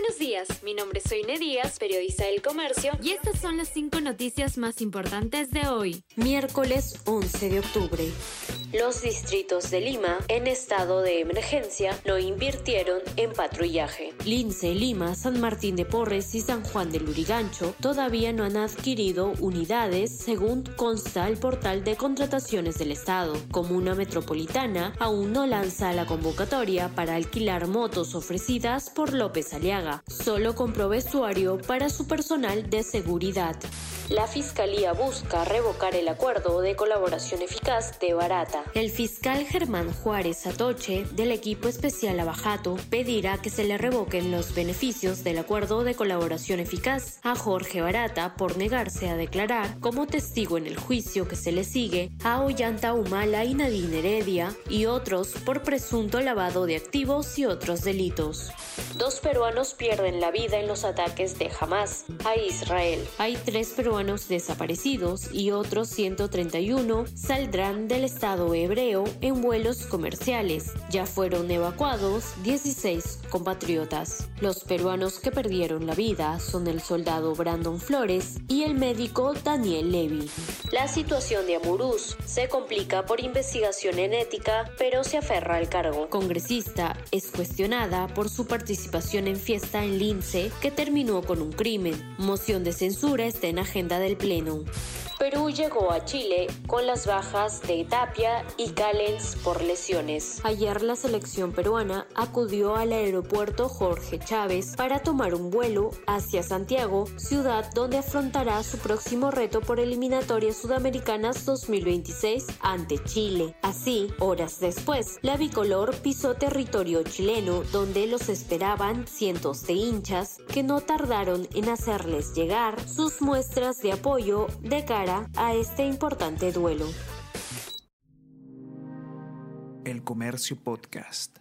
Buenos días, mi nombre es Soine Díaz, periodista del Comercio, y estas son las cinco noticias más importantes de hoy, miércoles 11 de octubre. Los distritos de Lima, en estado de emergencia, no invirtieron en patrullaje. Lince, Lima, San Martín de Porres y San Juan de Lurigancho todavía no han adquirido unidades, según consta el portal de contrataciones del Estado. Comuna Metropolitana aún no lanza la convocatoria para alquilar motos ofrecidas por López Aliaga, solo compró vestuario para su personal de seguridad. La Fiscalía busca revocar el acuerdo de colaboración eficaz de Barata. El fiscal Germán Juárez Atoche, del equipo especial Abajato, pedirá que se le revoquen los beneficios del acuerdo de colaboración eficaz a Jorge Barata por negarse a declarar como testigo en el juicio que se le sigue a Ollanta Humala y Nadine Heredia y otros por presunto lavado de activos y otros delitos. Dos peruanos pierden la vida en los ataques de Hamas a Israel. Hay tres peruanos desaparecidos y otros 131 saldrán del Estado hebreo en vuelos comerciales. Ya fueron evacuados 16 compatriotas. Los peruanos que perdieron la vida son el soldado Brandon Flores y el médico Daniel Levy. La situación de Amurús se complica por investigación en ética, pero se aferra al cargo. Congresista es cuestionada por su participación participación en fiesta en Lince que terminó con un crimen. Moción de censura está en agenda del Pleno. Perú llegó a Chile con las bajas de Tapia y Callens por lesiones. Ayer la selección peruana acudió al aeropuerto Jorge Chávez para tomar un vuelo hacia Santiago, ciudad donde afrontará su próximo reto por eliminatorias sudamericanas 2026 ante Chile. Así, horas después, la bicolor pisó territorio chileno donde los esperaban cientos de hinchas que no tardaron en hacerles llegar sus muestras de apoyo de a este importante duelo. El Comercio Podcast.